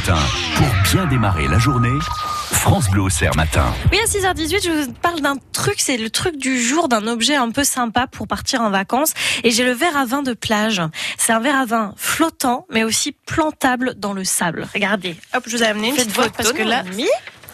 matin. Pour bien démarrer la journée, France Bleu Auxerre matin. Oui, à 6h18, je vous parle d'un truc, c'est le truc du jour, d'un objet un peu sympa pour partir en vacances. Et j'ai le verre à vin de plage. C'est un verre à vin flottant, mais aussi plantable dans le sable. Regardez, hop, je vous ai amené une Faites petite photo, parce que là-.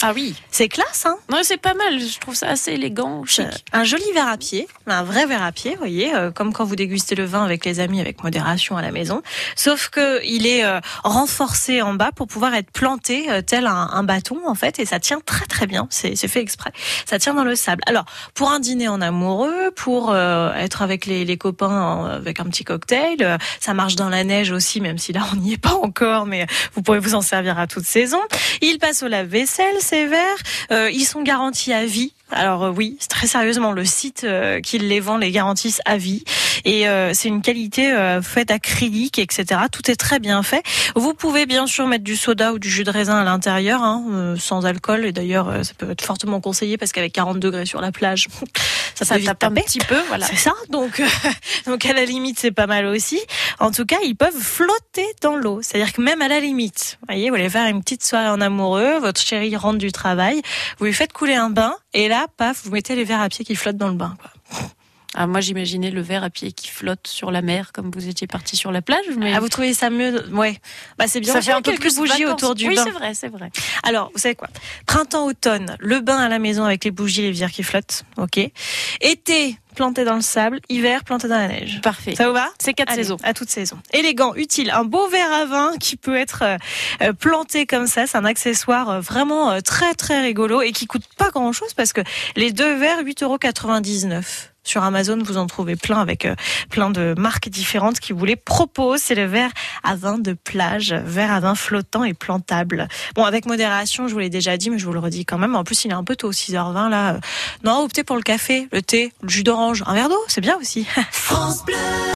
Ah oui. c'est classe, hein Non, c'est pas mal. Je trouve ça assez élégant, chic. Un joli verre à pied, un vrai verre à pied, vous voyez, euh, comme quand vous dégustez le vin avec les amis avec modération à la maison. Sauf que il est euh, renforcé en bas pour pouvoir être planté euh, tel un, un bâton en fait, et ça tient très très bien. C'est fait exprès. Ça tient dans le sable. Alors pour un dîner en amoureux, pour euh, être avec les, les copains avec un petit cocktail, euh, ça marche dans la neige aussi, même si là on n'y est pas encore, mais vous pourrez vous en servir à toute saison. Il passe au lave-vaisselle, ces verres. Euh, ils sont garantis à vie. Alors euh, oui, c'est très sérieusement, le site euh, qui les vend les garantissent à vie. Et euh, c'est une qualité euh, faite acrylique, etc. Tout est très bien fait. Vous pouvez bien sûr mettre du soda ou du jus de raisin à l'intérieur, hein, euh, sans alcool. Et d'ailleurs, euh, ça peut être fortement conseillé parce qu'avec 40 degrés sur la plage, ça, Ça tape un petit peu, voilà. C'est ça, donc, euh, donc à la limite c'est pas mal aussi. En tout cas, ils peuvent flotter dans l'eau. C'est-à-dire que même à la limite, vous voyez, vous voulez faire une petite soirée en amoureux, votre chéri rentre du travail, vous lui faites couler un bain, et là, paf, vous mettez les verres à pied qui flottent dans le bain. Quoi. Ah, moi, j'imaginais le verre à pied qui flotte sur la mer, comme vous étiez parti sur la plage. Mais Ah, vous trouvez ça mieux Ouais, bah c'est bien. ça fait un peu quelques plus bougies vacances. autour du oui, bain. c'est vrai, c'est vrai. Alors, vous savez quoi? Printemps-automne, le bain à la maison avec les bougies, les verres qui flottent, ok. Été, planté dans le sable. Hiver, planté dans la neige. Parfait. Ça vous va? C'est quatre Allez, saisons. À toute saison. Élégant, utile. Un beau verre à vin qui peut être euh, euh, planté comme ça. C'est un accessoire euh, vraiment euh, très très rigolo et qui coûte pas grand chose parce que les deux verres, 8,99 euros. Sur Amazon, vous en trouvez plein avec euh, plein de marques différentes qui vous les proposent. C'est le verre à vin de plage, verre à vin flottant et plantable. Bon, avec modération, je vous l'ai déjà dit, mais je vous le redis quand même. En plus, il est un peu tôt, 6h20 là. Non, optez pour le café, le thé, le jus d'orange, un verre d'eau, c'est bien aussi.